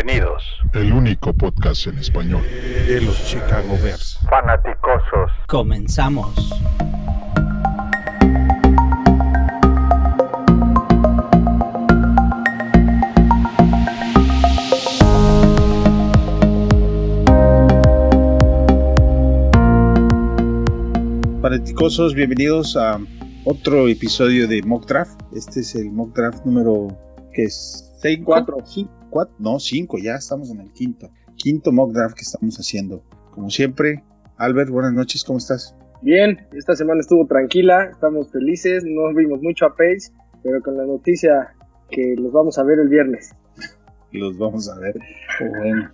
Bienvenidos. El único podcast en español de los Chicago Bears. Fanaticosos. Comenzamos. Fanaticosos, bienvenidos a otro episodio de Mock Draft. Este es el Mock Draft número que es 6, 4, 5, no, 5, ya estamos en el quinto. Quinto Mock Draft que estamos haciendo. Como siempre, Albert, buenas noches, ¿cómo estás? Bien, esta semana estuvo tranquila, estamos felices, no vimos mucho a Pace, pero con la noticia que los vamos a ver el viernes. Los vamos a ver. Bueno.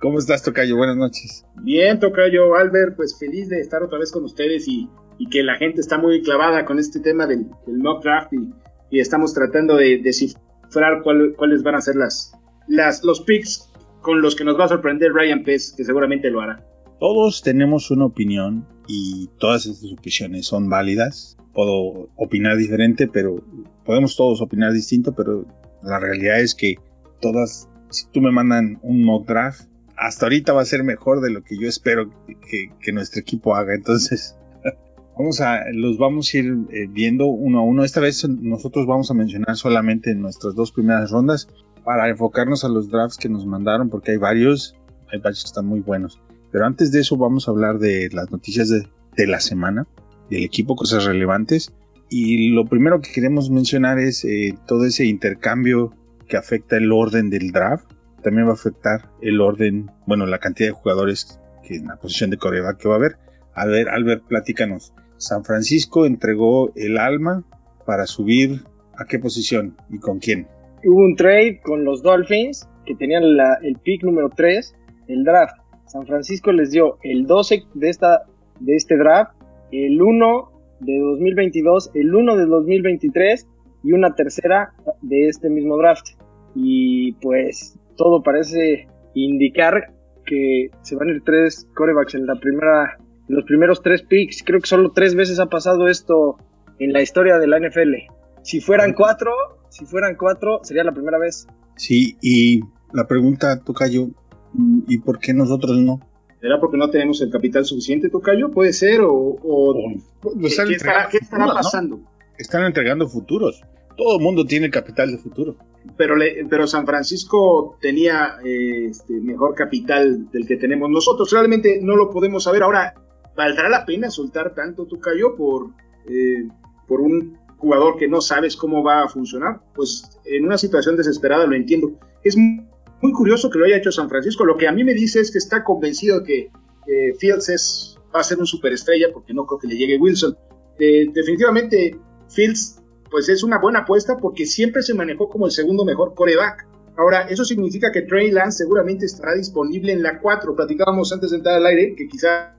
¿Cómo estás, Tocayo? Buenas noches. Bien, Tocayo, Albert, pues feliz de estar otra vez con ustedes y, y que la gente está muy clavada con este tema del, del mock draft y, y, estamos tratando de descifrar cuál, cuáles van a ser las, las, los picks con los que nos va a sorprender Ryan Pace, que seguramente lo hará. Todos tenemos una opinión y todas estas opiniones son válidas. Puedo opinar diferente, pero podemos todos opinar distinto, pero la realidad es que todas si tú me mandan un mock draft, hasta ahorita va a ser mejor de lo que yo espero que, que nuestro equipo haga. Entonces, vamos a, los vamos a ir eh, viendo uno a uno. Esta vez nosotros vamos a mencionar solamente nuestras dos primeras rondas para enfocarnos a los drafts que nos mandaron, porque hay varios, hay varios que están muy buenos. Pero antes de eso vamos a hablar de las noticias de, de la semana, del equipo, cosas relevantes. Y lo primero que queremos mencionar es eh, todo ese intercambio que afecta el orden del draft. También va a afectar el orden, bueno, la cantidad de jugadores que en la posición de coreback que va a haber. A ver, Albert, platícanos. San Francisco entregó el alma para subir a qué posición y con quién. Hubo un trade con los Dolphins que tenían la, el pick número 3 del draft. San Francisco les dio el 12 de, esta, de este draft, el 1 de 2022, el 1 de 2023 y una tercera de este mismo draft. Y pues todo parece indicar que se van a ir tres corebacks en la primera, en los primeros tres picks. Creo que solo tres veces ha pasado esto en la historia de la NFL. Si fueran cuatro, si fueran cuatro, sería la primera vez. Sí, y la pregunta, Tocayo, ¿y por qué nosotros no? ¿Será porque no tenemos el capital suficiente, Tocayo? ¿Puede ser? ¿O, o pues ¿qué, ¿qué, estará, ¿qué, estará, pasando? ¿no? Están entregando futuros. Todo el mundo tiene capital de futuro. Pero, le, pero San Francisco tenía eh, este, mejor capital del que tenemos nosotros. Realmente no lo podemos saber. Ahora, ¿valdrá la pena soltar tanto Tocayo por, eh, por un jugador que no sabes cómo va a funcionar? Pues en una situación desesperada lo entiendo. Es muy curioso que lo haya hecho San Francisco. Lo que a mí me dice es que está convencido que Fields es, va a ser un superestrella porque no creo que le llegue Wilson. Eh, definitivamente Fields pues es una buena apuesta porque siempre se manejó como el segundo mejor coreback. Ahora, eso significa que Trey Lance seguramente estará disponible en la 4. Platicábamos antes de entrar al aire que quizá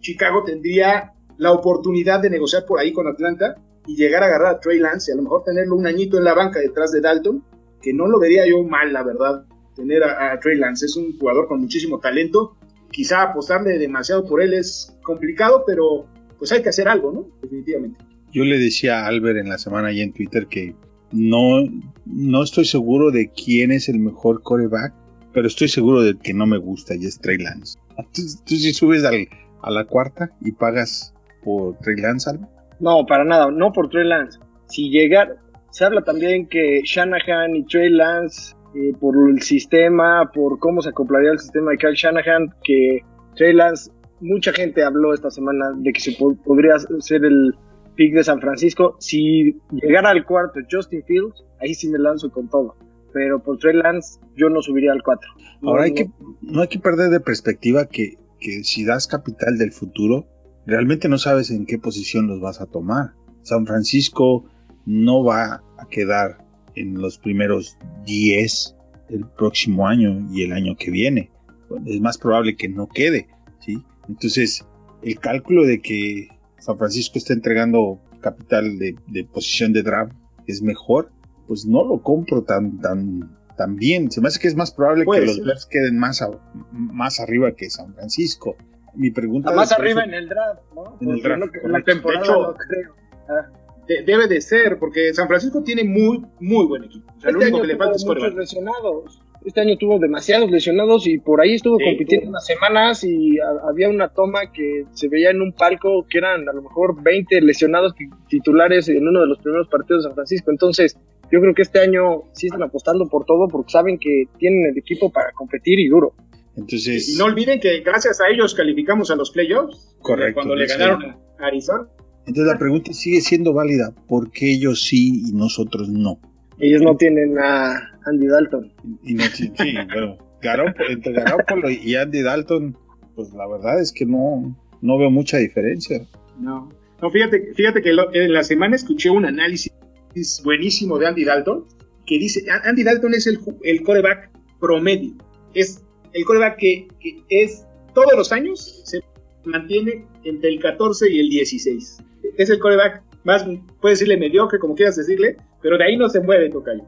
Chicago tendría la oportunidad de negociar por ahí con Atlanta y llegar a agarrar a Trey Lance y a lo mejor tenerlo un añito en la banca detrás de Dalton, que no lo vería yo mal, la verdad, tener a, Trey Lance. Es un jugador con muchísimo talento. Quizá apostarle demasiado por él es complicado, pero pues hay que hacer algo, ¿no? Definitivamente. Yo le decía a Albert en la semana y en Twitter que no, no estoy seguro de quién es el mejor coreback, pero estoy seguro de que no me gusta y es Trey Lance. ¿Tú, tú si subes al, a la cuarta y pagas por Trey Lance, Albert? No, para nada, no por Trey Lance. Si llegar, se habla también que Shanahan y Trey Lance, eh, por el sistema, por cómo se acoplaría el sistema de Kyle Shanahan, que Trey Lance, mucha gente habló esta semana de que se po podría ser el pick de San Francisco. Si llegara al cuarto Justin Fields, ahí sí me lanzo con todo. Pero por Trey Lance, yo no subiría al 4. No, Ahora hay no. que, no hay que perder de perspectiva que, que si das capital del futuro, realmente no sabes en qué posición los vas a tomar. San Francisco no va a quedar en los primeros 10 el próximo año y el año que viene. Es más probable que no quede, ¿sí? Entonces, el cálculo de que San Francisco está entregando capital de, de, posición de draft es mejor, pues no lo compro tan, tan, tan bien. Se me hace que es más probable que los Bears queden más, a, más arriba que San Francisco. Mi pregunta más arriba en el draft, ¿no? En el draft. En la temporada, de hecho, no creo. Ah. De, debe de ser, porque San Francisco tiene muy, muy buen equipo. O sea, este lo único que le falta es muchos lesionados. este año tuvo demasiados lesionados y por ahí estuvo compitiendo unas semanas y había una toma que se veía en un palco que eran a lo mejor 20 lesionados titulares en uno de los primeros partidos de San Francisco. Entonces, yo creo que este año sí están apostando por todo porque saben que tienen el equipo para competir y duro. Entonces, y no olviden que gracias a ellos calificamos a los playoffs. Correcto. Cuando le ganaron a Arizona. Entonces la pregunta sigue siendo válida. ¿Por qué ellos sí y nosotros no? Ellos no tienen a Andy Dalton. Y no, sí, bueno, entre Garoppolo y Andy Dalton, pues la verdad es que no, no veo mucha diferencia. No, no fíjate, fíjate que en la semana escuché un análisis buenísimo de Andy Dalton que dice, Andy Dalton es el, el coreback promedio, es el coreback que, que es todos los años se mantiene entre el 14 y el 16. Es el coreback más, puedes decirle mediocre, como quieras decirle, pero de ahí no se mueve Tocayo.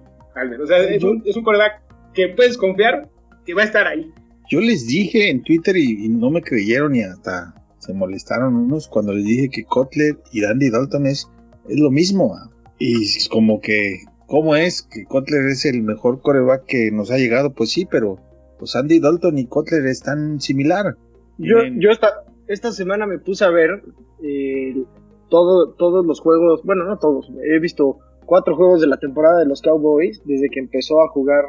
O sea, es un, es un coreback que puedes confiar que va a estar ahí. Yo les dije en Twitter y, no me creyeron y hasta se molestaron unos cuando les dije que Kotler y Andy Dalton es, es lo mismo. Y es como que, ¿cómo es que Kotler es el mejor coreback que nos ha llegado? Pues sí, pero pues Andy Dalton y Kotler están similar. Yo, yo esta, esta semana me puse a ver eh, todo, todos los juegos, bueno, no todos, he visto cuatro juegos de la temporada de los Cowboys desde que empezó a jugar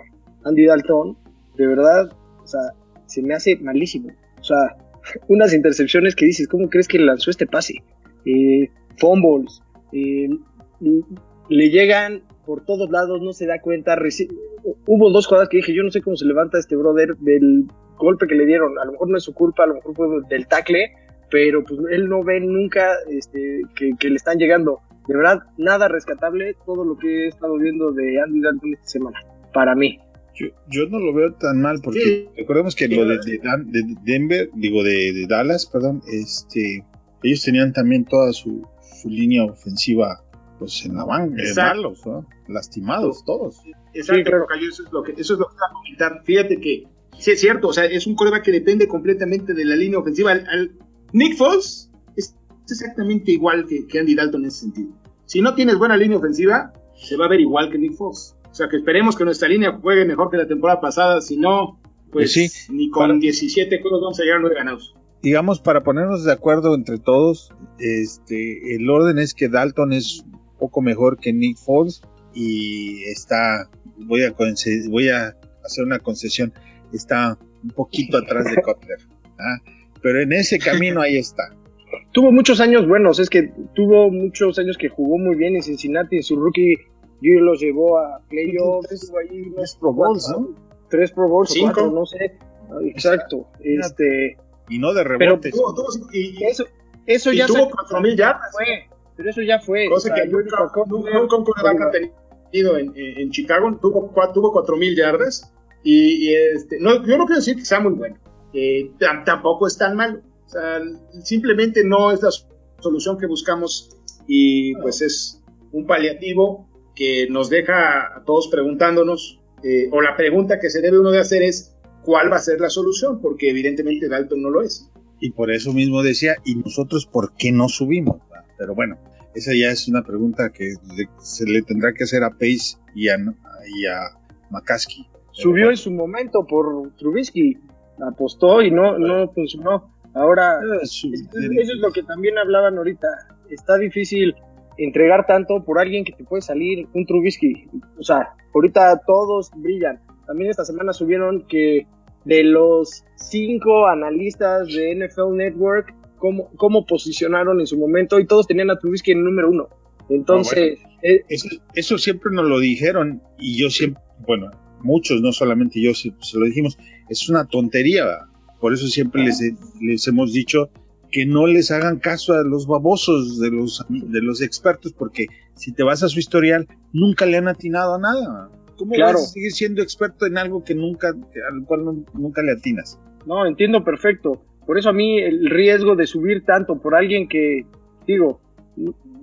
Andy Dalton. De verdad, o sea, se me hace malísimo. O sea, unas intercepciones que dices, ¿cómo crees que lanzó este pase? Eh, fumbles, eh, le llegan por todos lados, no se da cuenta. Hubo dos jugadas que dije, yo no sé cómo se levanta este brother del golpe que le dieron. A lo mejor no es su culpa, a lo mejor fue del tackle, pero pues él no ve nunca este, que, le están llegando. De verdad, nada rescatable todo lo que he estado viendo de Andy Dalton esta semana, para mí. Yo, no lo veo tan mal porque recordemos que lo de, Denver, digo de, Dallas, perdón, este, ellos tenían también toda su, línea ofensiva pues en la banca, malos, lastimados todos. Exacto, eso es lo que eso es lo que a comentar. Fíjate que sí es cierto, o sea, es un coreback que depende completamente de la línea ofensiva. al, Nick Foles es exactamente igual que, Andy Dalton en ese sentido. Si no tienes buena línea ofensiva, se va a ver igual que Nick Foles. O sea que esperemos que nuestra línea juegue mejor que la temporada pasada. Si no, pues, ni con 17 juegos vamos a llegar a 9 ganados. Digamos, para ponernos de acuerdo entre todos, este, el orden es que Dalton es poco mejor que Nick Foles y está, voy a, voy a hacer una concesión, está un poquito atrás de Cutler. ¿ah? pero en ese camino ahí está. Tuvo muchos años buenos, es que tuvo muchos años que jugó muy bien en Cincinnati, en su rookie yo los llevó a playoffs, tres, Pro Bowls, ¿no? Tres Pro Bowls, Cinco. no sé, exacto, este... Y no de rebotes. Pero, tuvo, y, eso, eso ya tuvo cuatro mil yardas. Fue, pero eso ya fue. Cosa que nunca, nunca, nunca ha tenido en, en, Chicago, tuvo, tuvo cuatro mil yardas, y, y, este, no, yo no quiero decir que sea muy bueno, eh, tampoco es tan malo. O sea, simplemente no es la solución que buscamos y pues es un paliativo que nos deja a todos preguntándonos, eh, o la pregunta que se debe uno de hacer es, ¿cuál va a ser la solución? Porque evidentemente Dalton no lo es. Y por eso mismo decía, ¿y nosotros por qué no subimos? Pero bueno, esa ya es una pregunta que se le tendrá que hacer a Pace y a, y a McCaskey. Subió en su momento por Trubisky, apostó y no, no funcionó. Ahora, ah, eso es lo que también hablaban ahorita. Está difícil entregar tanto por alguien que te puede salir un Trubisky. O sea, ahorita todos brillan. También esta semana subieron que de los cinco analistas de NFL Network, cómo, cómo posicionaron en su momento y todos tenían a Trubisky en número uno. Entonces, ah, eh, eso, eso, siempre nos lo dijeron y yo siempre, bueno, muchos, no solamente yo, se, lo dijimos, es una tontería. Por eso siempre les, les hemos dicho que no les hagan caso a los babosos de los, de los expertos, porque si te vas a su historial, nunca le han atinado a nada. ¿Cómo vas a seguir siendo experto en algo que nunca, al cual nunca le atinas? No, entiendo perfecto. Por eso a mí el riesgo de subir tanto por alguien que, digo,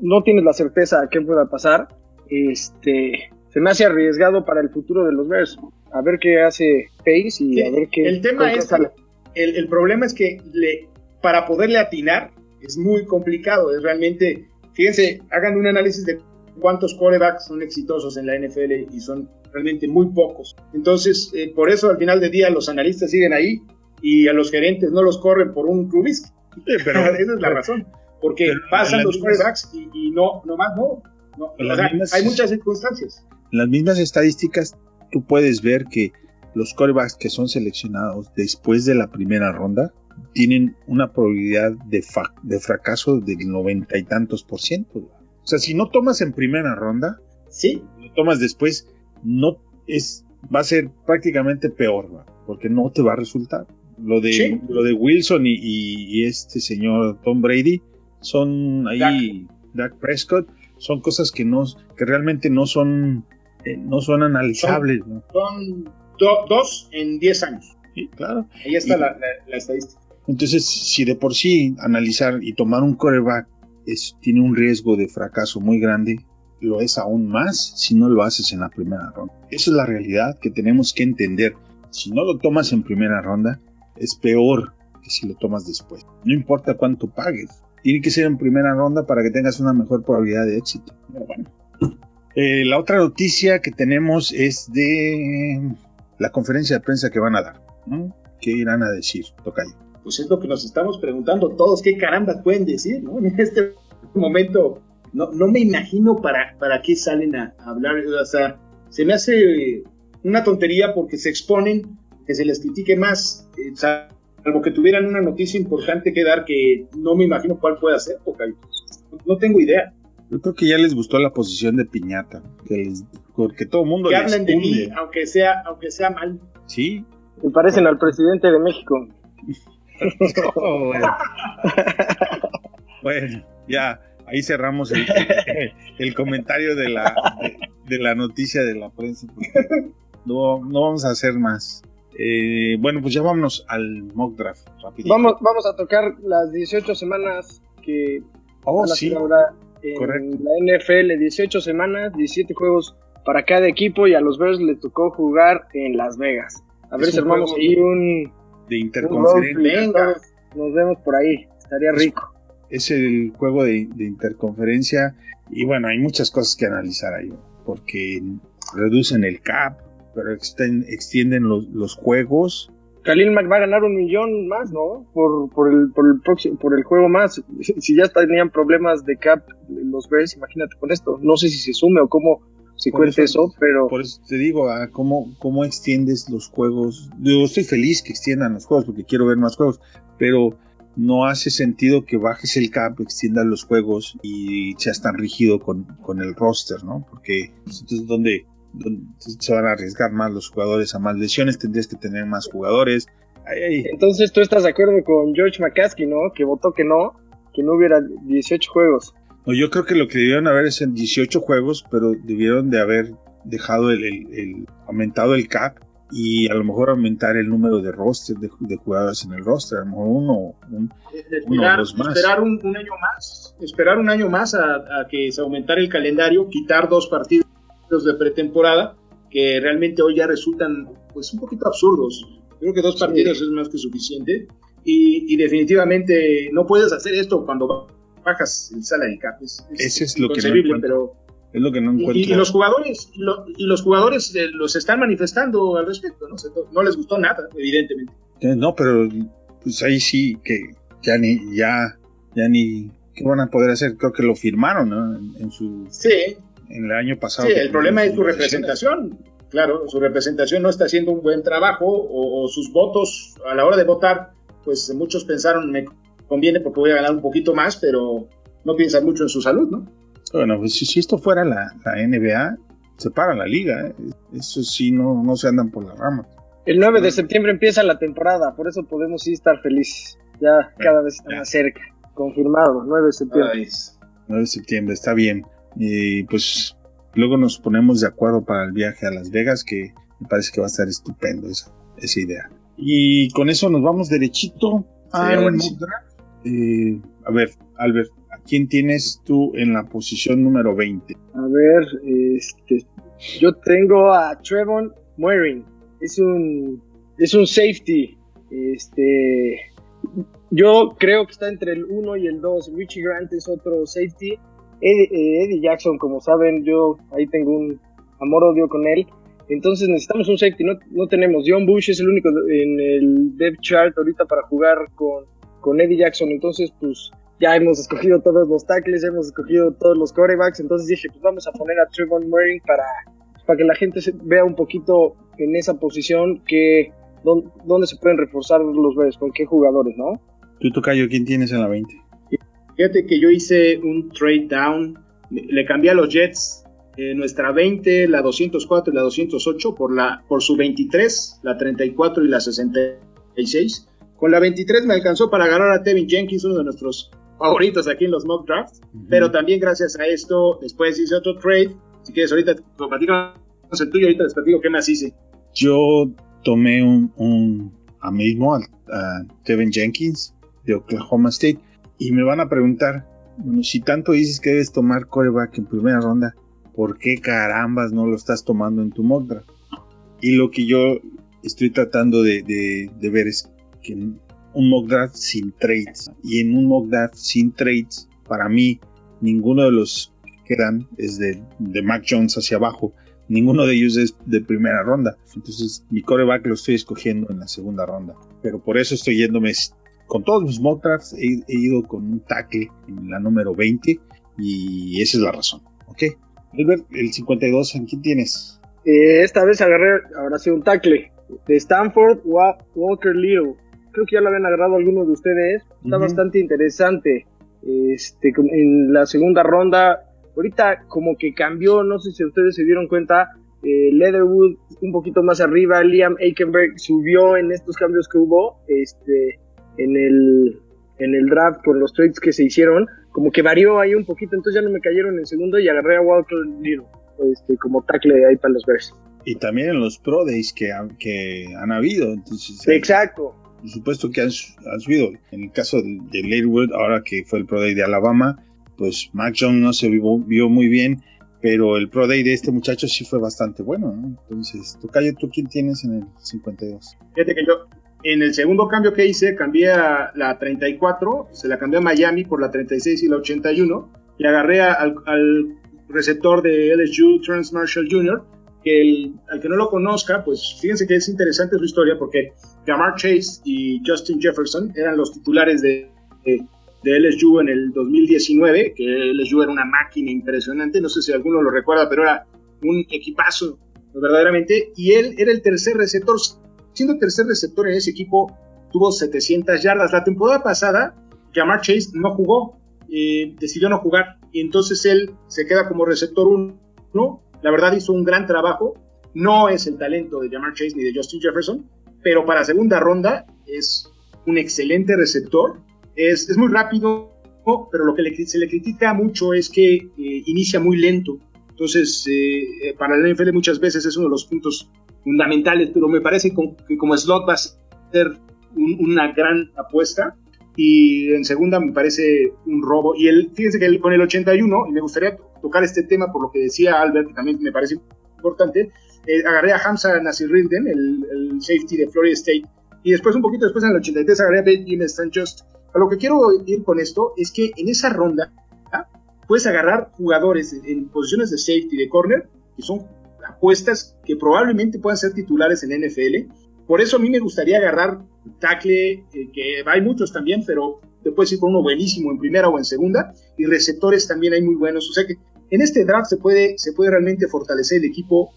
no tienes la certeza de qué pueda pasar, este, se me hace arriesgado para el futuro de los Bears. A ver qué hace Pace y a ver qué. El tema es. El, el, problema es que le, para poderle atinar es muy complicado. Es realmente. Fíjense, hagan un análisis de cuántos corebacks son exitosos en la NFL y son realmente muy pocos. Entonces, eh, por eso al final del día los analistas siguen ahí y a los gerentes no los corren por un Trubisky. pero esa es la razón, porque pasan los quarterbacks y, no, más no. no hay muchas circunstancias. En las mismas estadísticas, tú puedes ver que los quarterbacks que son seleccionados después de la primera ronda tienen una probabilidad de, de fracaso del noventa y tantos por ciento. O sea, si no tomas en primera ronda, sí, lo tomas después, no es, va a ser prácticamente peor, porque no te va a resultar. Lo de, lo de Wilson y, este señor Tom Brady son ahí, Dak, Prescott, son cosas que no, que realmente no son, eh, no son analizables. Son, dos en diez años. Sí, claro. Ahí está la, estadística. Entonces, si de por sí analizar y tomar un coreback es, tiene un riesgo de fracaso muy grande, lo es aún más si no lo haces en la primera ronda. Esa es la realidad que tenemos que entender. Si no lo tomas en primera ronda, es peor que si lo tomas después. No importa cuánto pagues, tiene que ser en primera ronda para que tengas una mejor probabilidad de éxito. bueno. Eh, la otra noticia que tenemos es de la conferencia de prensa que van a dar. ¿Qué irán a decir, Tocayo? Pues es lo que nos estamos preguntando todos, ¿qué carambas pueden decir? En este momento no, no me imagino para, para qué salen a, hablar. O se me hace una tontería porque se exponen, que se les critique más, eh, salvo que tuvieran una noticia importante que dar que no me imagino cuál puede ser, porque no tengo idea. Yo creo que ya les gustó la posición de piñata, que porque todo el mundo... Que hablen de mí, aunque sea, aunque sea mal. Sí. Me parecen al presidente de México. bueno, ya, ahí cerramos el, el comentario de la, de, la noticia de la prensa. No, no vamos a hacer más. Eh, bueno, pues ya vámonos al mock draft. Vamos, vamos a tocar las 18 semanas que oh, sí. ahora en la NFL. 18 semanas, 17 juegos para cada equipo y a los Bears le tocó jugar en Las Vegas. A ver si armamos ahí un... De interconferencia. Nos vemos por ahí, estaría rico es el juego de, interconferencia y bueno, hay muchas cosas que analizar ahí, porque reducen el cap, pero extienden los, juegos. Khalil Mack va a ganar un millón más, ¿no? Por, por, el, por, el próximo, por el juego más. Si ya tenían problemas de cap los Bears, imagínate con esto. No sé si se sume o cómo se cuente eso, pero... Por eso te digo, ah, ¿cómo, ¿cómo extiendes los juegos? Yo estoy feliz que extiendan los juegos porque quiero ver más juegos, pero no hace sentido que bajes el cap, extiendas los juegos y seas tan rígido con, el roster, ¿no? Porque pues, entonces donde, se van a arriesgar más los jugadores a más lesiones, tendrías que tener más jugadores. Entonces tú estás de acuerdo con George McCaskey, ¿no? Que votó que no, que no hubiera 18 juegos. No, yo creo que lo que debieron haber es en 18 juegos, pero debieron de haber dejado el aumentado el cap y a lo mejor aumentar el número de roster de, jugadores en el roster, a lo mejor uno, un, esperar, dos más. Esperar un, año más, esperar un año más a, que se aumentara el calendario, quitar dos partidos de pretemporada que realmente hoy ya resultan pues un poquito absurdos. Creo que dos partidos es más que suficiente y, definitivamente no puedes hacer esto cuando bajas el salary cap. Es, Ese es lo que no pero es lo que no encuentro. Y, los jugadores, y los jugadores eh, los están manifestando al respecto, ¿no? no les gustó nada, evidentemente. Eh, no, pero pues ahí sí que ya ni, ya, ya ni, ¿qué van a poder hacer? Creo que lo firmaron, ¿no? En, su, sí. En el año pasado. Sí, el problema es su representación. Claro, su representación no está haciendo un buen trabajo o, o sus votos a la hora de votar, pues muchos pensaron me conviene porque voy a ganar un poquito más, pero no piensan mucho en su salud, ¿no? Bueno, pues si, esto fuera la, NBA, se para la liga. ¿eh? Eso sí, no, no se andan por la rama. El 9 de septiembre empieza la temporada, por eso podemos sí estar felices. Ya cada vez está más cerca. Confirmado, 9 de septiembre. 9 de septiembre, está bien. Y pues luego nos ponemos de acuerdo para el viaje a Las Vegas, que me parece que va a estar estupendo esa, esa idea. Y con eso nos vamos derechito a, eh, a ver, Albert, quién tienes tú en la posición número 20? A ver, este, yo tengo a Trevon Moering. Es un, es un safety. Este, yo creo que está entre el 1 y el 2. Richie Grant es otro safety. Eddie, Jackson, como saben, yo ahí tengo un amor-odio con él. Entonces necesitamos un safety. No, tenemos. John Bush es el único en el depth chart ahorita para jugar con, con Eddie Jackson. Entonces, pues ya hemos escogido todos los tackles, hemos escogido todos los corebacks. Entonces dije, pues vamos a poner a Trevon Murray para, para que la gente se vea un poquito en esa posición que dónde, se pueden reforzar los Bears, con qué jugadores, ¿no? Tú, Tocayo, ¿quién tienes en la 20? Fíjate que yo hice un trade down, le cambié a los Jets eh, nuestra 20, la 204 y la 208 por, la, por su 23, la 34 y la 66. Con la 23 me alcanzó para agarrar a Tevin Jenkins, uno de nuestros favoritos aquí en los mock drafts, pero también gracias a esto después hice otro trade. Si quieres, ahorita platicamos el tuyo, ahorita les platico qué más hice. Yo tomé un, un a mismo a, Tevin Jenkins de Oklahoma State y me van a preguntar, bueno, si tanto dices que debes tomar coreback en primera ronda, ¿por qué carambas no lo estás tomando en tu mock draft? Y lo que yo estoy tratando de, ver es que un mock draft sin trades y en un mock draft sin trades, para mí, ninguno de los que dan es de, de Mac Jones hacia abajo, ninguno de ellos es de primera ronda. Entonces, mi coreback lo estoy escogiendo en la segunda ronda. Pero por eso estoy yéndome con todos los mock drafts. He, ido con un tackle en la número 20 y esa es la razón. ¿Ok? Albert, el 52, ¿en quién tienes? Eh, esta vez agarré, ahora sí, un tackle de Stanford, Walker Little. Creo que ya lo habían agarrado algunos de ustedes. Está bastante interesante. Este, en la segunda ronda, ahorita como que cambió, no sé si ustedes se dieron cuenta, eh, Leatherwood un poquito más arriba, Liam Aikenberg subió en estos cambios que hubo este, en, el, en el draft con los trades que se hicieron como que varió ahí un poquito, entonces ya no me cayeron en segundo y agarré a Walker Little este, como tackle ahí para los Bears. Y también en los Pro Days que, que han habido. Entonces, Exacto. Por supuesto que han, subido. En el caso de, de ahora que fue el Pro Day de Alabama, pues Mac Jones no se vio, vio muy bien, pero el Pro Day de este muchacho sí fue bastante bueno. ¿no? Entonces, Tocayo, ¿tú quién tienes en el 52? Fíjate que yo, en el segundo cambio que hice, cambié a la 34, se la cambié a Miami por la 36 y la 81, y agarré al, receptor de LSU, Trans Marshall Jr., que el, al que no lo conozca, pues fíjense que es interesante su historia porque Jamar Chase y Justin Jefferson eran los titulares de, de, LSU en el 2019, que LSU era una máquina impresionante, no sé si alguno lo recuerda, pero era un equipazo verdaderamente, y él era el tercer receptor siendo tercer receptor en ese equipo, tuvo 700 yardas. La temporada pasada, Jamar Chase no jugó, eh, decidió no jugar, y entonces él se queda como receptor 1. La verdad hizo un gran trabajo. No es el talento de Jamar Chase ni de Justin Jefferson, pero para segunda ronda es un excelente receptor. Es, es muy rápido, pero lo que se le critica mucho es que eh, inicia muy lento. Entonces, eh, para el NFL muchas veces es uno de los puntos fundamentales, pero me parece que como slot va a ser una gran apuesta. Y en segunda me parece un robo. Y él, fíjense que él, con el 81, y me gustaría tocar este tema por lo que decía Albert, que también me parece importante, eh, agarré a Hamza Nasir Rilden, el, safety de Florida State, y después, un poquito después, en el 83, agarré a Benjamin Sanchez. A lo que quiero ir con esto es que en esa ronda ¿ah? puedes agarrar jugadores en posiciones de safety, de corner, que son apuestas que probablemente puedan ser titulares en NFL. Por eso a mí me gustaría agarrar tackle, eh, que hay muchos también, pero te puedes ir por uno buenísimo en primera o en segunda, y receptores también hay muy buenos. O sea que en este draft se puede, se puede realmente fortalecer el equipo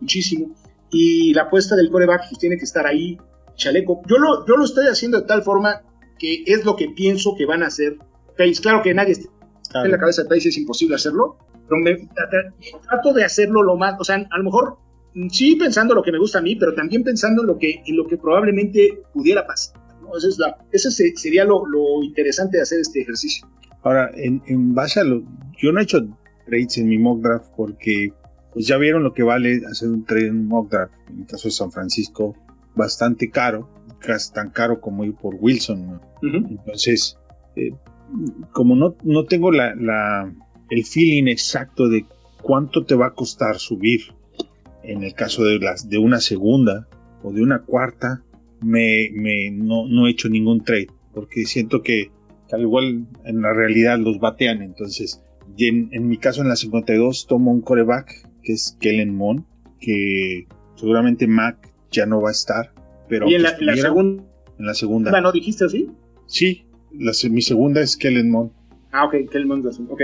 muchísimo. Y la apuesta del coreback pues, tiene que estar ahí, chaleco. Yo lo, yo lo estoy haciendo de tal forma que es lo que pienso que van a hacer Claro que nadie está en la cabeza de Pace, es imposible hacerlo, trato de hacerlo lo más, o sea, a lo mejor sí pensando lo que me gusta a mí, pero también pensando en lo que, en lo que probablemente pudiera pasar. ¿no? Eso, es la, eso sería lo, interesante de hacer este ejercicio. Ahora, en, en base a lo... Yo no he hecho trades en mi mock draft porque pues ya vieron lo que vale hacer un trade en un mock draft. En el caso de San Francisco, bastante caro, casi tan caro como ir por Wilson. Entonces, eh, como no, no tengo la, el feeling exacto de cuánto te va a costar subir. En el caso de, las, de una segunda o de una cuarta, me, no, he hecho ningún trade, porque siento que, al igual en la realidad los batean. Entonces, en, mi caso en la 52 tomo un coreback que es Kellen Moon, que seguramente Mac ya no va a estar. Pero y en la, segunda, en la segunda. ¿no dijiste así? Sí, la mi segunda es Kellen Mond. Ah, ok, mundo es ok.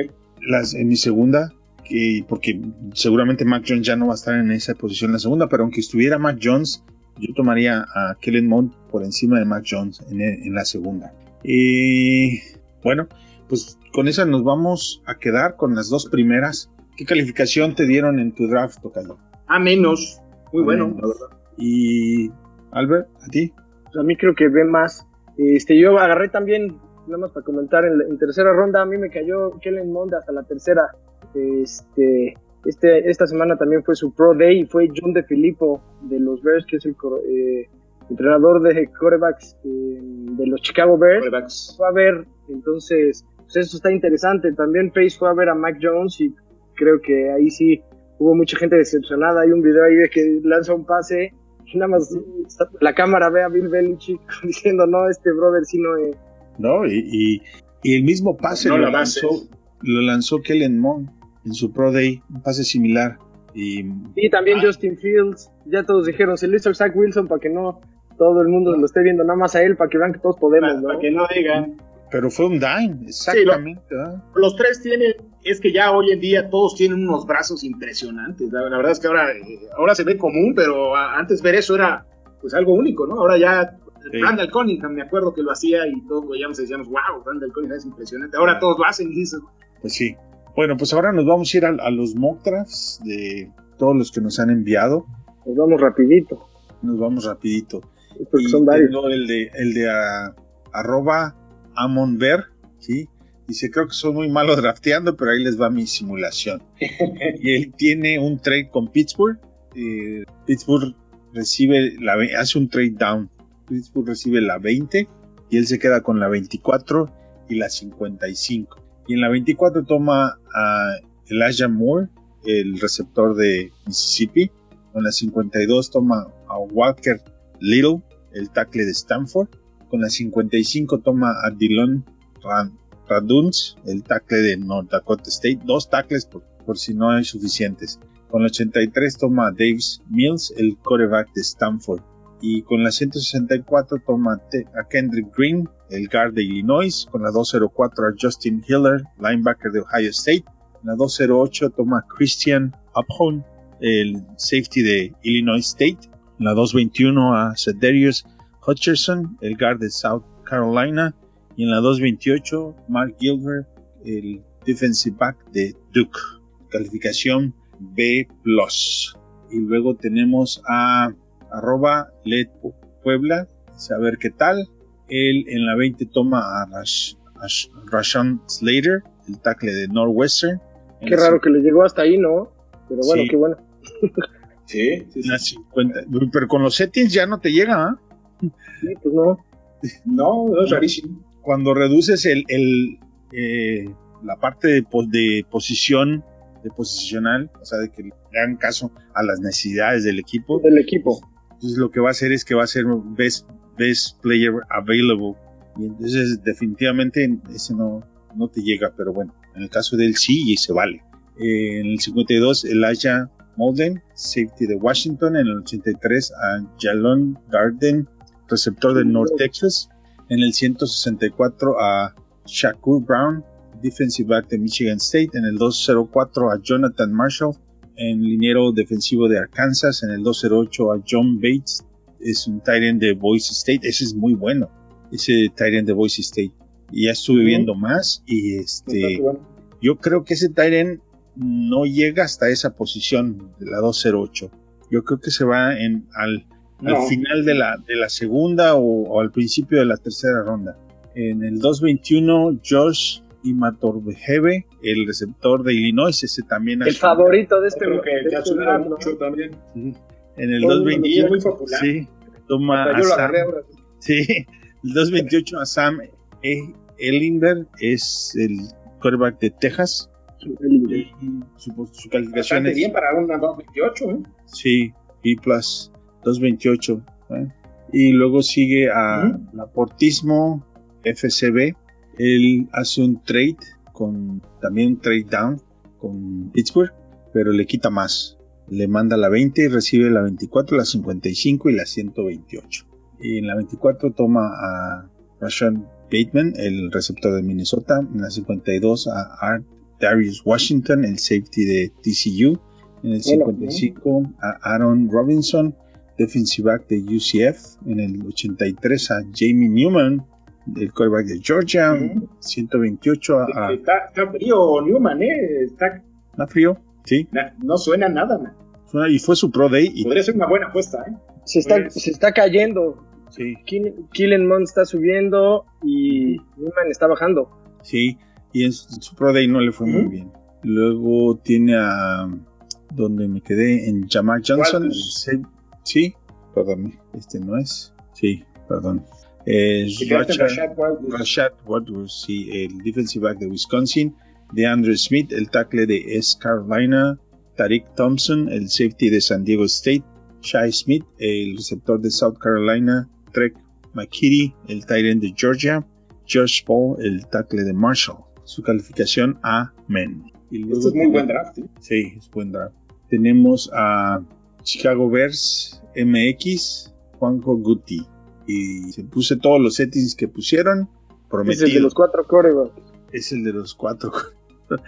Las, en mi segunda, que, porque seguramente Mac Jones ya no va a estar en esa posición en la segunda, pero aunque estuviera Mac Jones, yo tomaría a Kellen Mond por encima de Mac Jones en, en la segunda. Y bueno, pues con esa nos vamos a quedar con las dos primeras. ¿Qué calificación te dieron en tu draft, Tocayo? A menos. Muy A bueno, menos. la verdad. Y Albert, ¿a ti? Pues a mí creo que ve más. Este, yo agarré también, nada más para comentar, en, la- en tercera ronda a mí me cayó Kellen Mond hasta la tercera. Este, este, esta semana también fue su Pro Day y fue John De Filippo de los Bears, que es el eh, entrenador de quarterbacks eh, de los Chicago Bears. Fue a ver, entonces, pues eso está interesante. También Pace fue a ver a Mac Jones y creo que ahí sí hubo mucha gente decepcionada. Hay un video ahí de que lanza un pase y nada más la cámara ve a Bill Belichick diciendo, no, este brother sí no es. ¿No? Y, y- y el mismo pase No lo, la lanzó, lo lanzó Kellen Mond en su Pro Day, un pase similar. Y Y también Ah. Justin Fields, ya todos dijeron, se lo hizo Zach Wilson para que no todo el mundo lo esté viendo nada más a él, para que vean que todos podemos, Para, ¿no? para que no digan. Pero fue un dime, exactamente. ¿verdad? Los tres tienen, es que ya hoy en día todos tienen unos brazos impresionantes. La, la verdad es que ahora, eh, ahora se ve común, pero a- antes ver eso era pues algo único, ¿no? Ahora ya Sí. Randall Cunningham, me acuerdo que lo hacía y todos veíamos y decíamos, wow, Randall Cunningham es impresionante. Ahora todos lo hacen y dices, Pues sí. Bueno, pues ahora nos vamos a ir a, a los mock drafts de todos los que nos han enviado. Nos vamos rapidito, Nos vamos rapidito. Y son varios. el de, el de ah, arroba amonver, ¿sí? Dice, creo que soy muy malo drafteando, pero ahí les va mi simulación. y él tiene un trade con Pittsburgh. eh, Pittsburgh recibe la, hace un trade down. Pittsburgh recibe la 20 y él se queda con la 24 y la 55. Y en la 24 toma a Elijah Moore, el receptor de Mississippi. Con la 52 toma a Walker Little, el tackle de Stanford. Con la 55 toma a Ran- Raduns, el tackle de North Dakota State. Dos tackles por, si no hay suficientes. Con la 83 toma a Davis Mills, el quarterback de Stanford. Y con la 164 toma a Kendrick Green, el guard de Illinois. Con la 204 a Justin Hiller, linebacker de Ohio State. En la 208 toma a Christian Uphone, el safety de Illinois State. En la 221 a Cedarius Hutcherson, el guard de South Carolina. Y en la 228, Mark Gilbert, el defensive back de Duke. Calificación B. Y luego tenemos a arroba Led Puebla, saber qué tal. Él en la 20 toma a, Rash, a Sh- Rashawn Slater, el tackle de Northwestern. Qué raro que le llegó hasta ahí, ¿no? Pero bueno, Sí. qué bueno. sí, sí, 50. Pero con los settings ya no te llega, ¿ah? Sí, pues no. No, no es rarísimo. cuando reduces el, el, eh, la parte de posición, de posicional, o sea, de que le hagan caso a las necesidades del equipo, Del equipo. Entonces lo que va a hacer es que va a ser best, best player available. Y entonces definitivamente ese no, no te llega, pero bueno, en el caso de él sí y se vale. Eh, en el 52, Elijah Molden, safety de Washington. En el 83, a Jalon Darden, receptor de North Texas. En el 164, a Shakur Brown, defensive back de Michigan State. En el 204, a Jonathan Marshall, en liniero defensivo de Arkansas. En el 208, a John Bates, es un end de Boise State. Ese es muy bueno, ese end de Boise State. Y ya estuve viendo más y este bueno. yo creo que ese Tyren no llega hasta esa posición de la 208. Yo creo que se va en, al, final de la, de la segunda o, o al principio de la tercera ronda. En el 221, Josh Imatorbehebe, el receptor de Illinois, ese también El favorito de este. Creo que de ya este mucho también. En el Todo el mundo lo 221, quiere, muy popular. sí, toma Hasta a yo lo Sam- agarré ahora. Sí, el 228 a Sam E. Ellenberg es el quarterback de Texas. Y su, su calificación Bastante es bien para una 228, ¿eh? Sí, B plus 228. ¿eh? Y luego sigue a. Laportismo FCB. Él hace un trade con también un trade down con Pittsburgh, pero le quita más. le manda la 20 y recibe la 24, la 55 y la 128. Y en la 24 toma a Rashad Bateman, el receptor de Minnesota. En la 52 a Art Darius Washington, el safety de TCU. En el 55 a Aaron Robinson, defensive back de UCF. En el 83 a Jamie Newman, el quarterback de Georgia. 128 a... Está, frío Newman, ¿eh? Está, ¿Está frío? Sí. No, suena nada, man. Y fue su Pro Day. Y... Podría ser una buena apuesta, ¿eh? Se está, pues- se está cayendo. Sí. Killenmont está subiendo y Newman está bajando. Sí, y en su Pro Day no le fue muy bien. Luego tiene a. Donde me quedé en Jamar Johnson. Sí, perdón, este no es. Sí, perdón. Es Rashad, Wadsworth, sí, el defensive back de Wisconsin. DeAndre Smith, el tackle de S. Carolina. Tariq Thompson, el safety de San Diego State. Shai Smith, el receptor de South Carolina. Trek McKitty, el tight end de Georgia. Josh Paul, el tackle de Marshall. Su calificación a men. Y luego este es muy buen draft. ¿eh? Sí, es buen draft. Tenemos a Chicago Bears MX, Juanjo Guti. Y se puse todos los settings que pusieron. Prometido. Es el de los cuatro corebacks. Es el de los cuatro.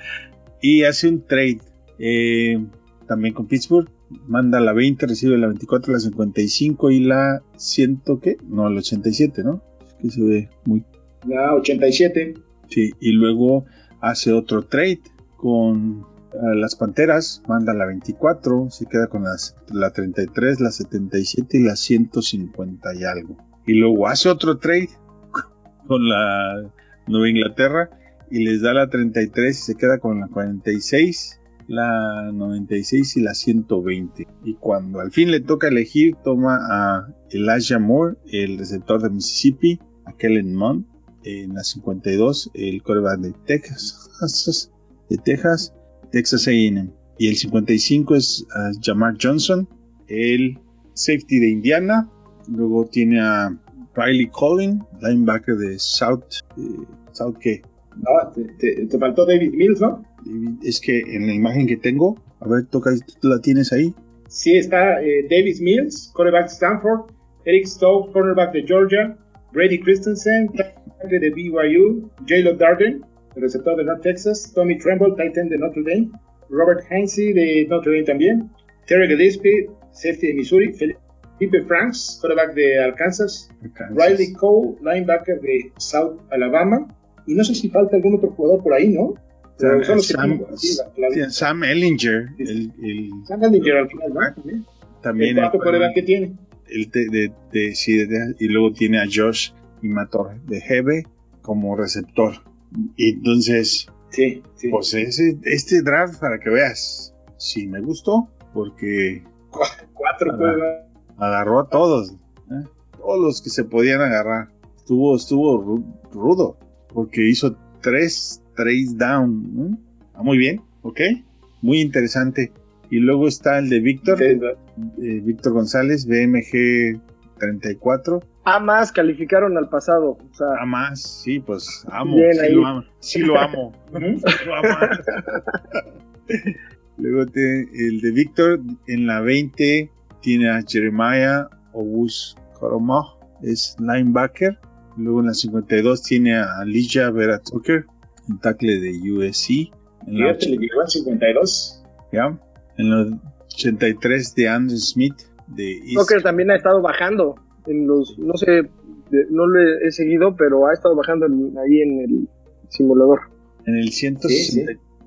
y hace un trade. Eh, también con Pittsburgh. Manda la 20, recibe la 24, la 55 y la 100, ¿qué? No, la 87, ¿no? Es que se ve muy... La 87. Sí, y luego hace otro trade con uh, las Panteras, manda la 24, se queda con las, la 33, la 77 y la 150 y algo. Y luego hace otro trade con la Nueva Inglaterra y les da la 33 y se queda con la 46 la 96 y la 120. Y cuando al fin le toca elegir, toma a Elijah Moore, el receptor de Mississippi, a Kellen Mond, en la 52, el coreback de Texas, de Texas, Texas A&M. Y el 55 es uh, Jamar Johnson, el safety de Indiana. Luego tiene a Riley Collin, linebacker de South, eh, South qué? No, te, te, te, faltó David Mills, ¿no? Es que en la imagen que tengo, a ver, toca, ¿tú la tienes ahí? Sí, está eh, David Mills, quarterback de Stanford, Eric Stokes, cornerback de Georgia, Brady Christensen, de BYU, J.Lo Darden, receptor de North Texas, Tommy Tremble, Titan de Notre Dame, Robert Hainsey de Notre Dame también, Terry Gillespie, safety de Missouri, Felipe Franks, quarterback de Arkansas, Arkansas, Riley Cole, linebacker de South Alabama, y no sé si falta algún otro jugador por ahí, ¿no? Sam, Sam, la, Sam, Ellinger. El, el, Sam Ellinger al final, ¿no? También. También el cuarto el, que tiene. El de, de, de, sí, y luego tiene a Josh y Mator de Hebe como receptor. Y entonces, sí, sí. pues ese, este draft, para que veas, sí me gustó, porque cuatro agarró, agarró a todos, ¿eh? todos los que se podían agarrar. Estuvo, estuvo rudo, porque hizo tres trades down. Ah, muy bien, ok, muy interesante. Y luego está el de Víctor, eh, Víctor González, BMG 34. A más calificaron al pasado. O sea, A más, sí, pues amo, sí ahí. lo amo, sí lo amo. Lo amo. Luego te- el de Víctor en la 20 tiene a Jeremiah Obus Koromov, es linebacker. Luego en la 52 tiene a Alicia Vera Tucker, en tackle de USC. En la, Fíjate, le llegó al 52. ya. En la 83 de Andrew Smith de East Tucker también ha estado bajando. En los, no sé, de- no lo he, seguido, pero ha estado bajando en- ahí en el simulador. En el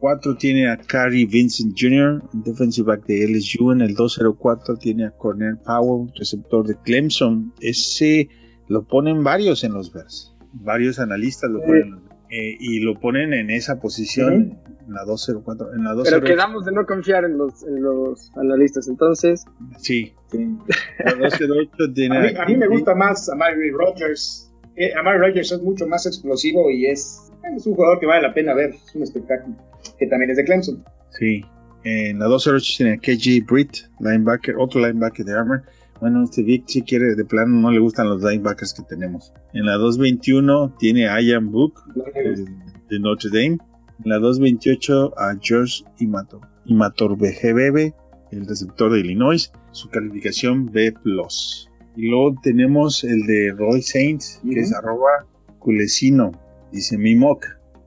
164 tiene a Cary Vincent Jr., defensive back de LSU. En el 204 tiene a Cornell Powell, receptor de Clemson. Ese lo ponen varios en los Bears. Varios analistas lo Sí. ponen. eh, y lo ponen en esa posición, en la 204. En la Pero 208. quedamos de no confiar en los, en los analistas. Entonces, Sí. La 208 tiene A mí, a mí me gusta más Amari Rogers. Eh, Amari Rogers es mucho más explosivo y es, es un jugador que vale la pena ver. Es un espectáculo. Que también es de Clemson. Sí. En la 208 tiene a KJ Britt, linebacker, otro linebacker de Armor. Bueno, este Vic si quiere, de plano no le gustan los linebackers que tenemos. En la 221 tiene a Ian Book de, de Notre Dame. En la 228 a George Imator, Imator BGBB, el receptor de Illinois, su calificación B+. Y luego tenemos el de Roy Saints, que es arroba culesino, dice mi mock,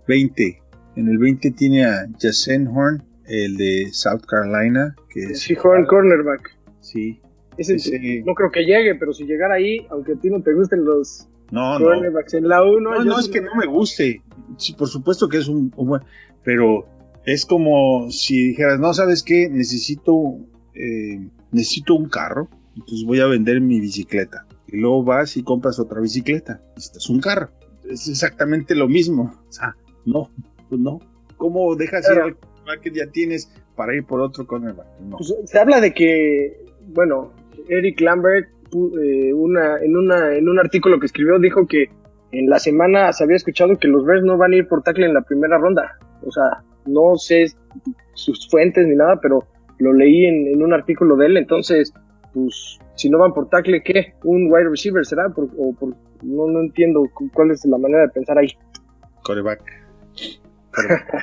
20. En el 20 tiene a Jasen Horn, el de South Carolina, que es... Sí, Horn cornerback. Sí. Ese, Ese- No creo que llegue, pero si llegara ahí, aunque a ti no te gusten los No, no. cornerbacks en la 1, No, no es que no me guste. Sí, por supuesto que es un, un buen. Pero es como si dijeras, no, ¿sabes qué? Necesito, eh, necesito un carro. Entonces voy a vender mi bicicleta. Y luego vas y compras otra bicicleta. Necesitas un carro. Es exactamente lo mismo. O sea, no, pues no. ¿Cómo dejas ir Claro. al cornerback que ya tienes para ir por otro cornerback? No. Pues, se habla de que, bueno, Eric Lambert eh, una, en, una, en un artículo que escribió dijo que en la semana se había escuchado que los Bears no van a ir por tackle en la primera ronda. O sea, no sé sus fuentes ni nada, pero lo leí en, en un artículo de él. Entonces, pues, si no van por tackle, ¿qué? ¿Un wide receiver será? Por- o por- no, no entiendo cu- cuál es la manera de pensar ahí. Coreback.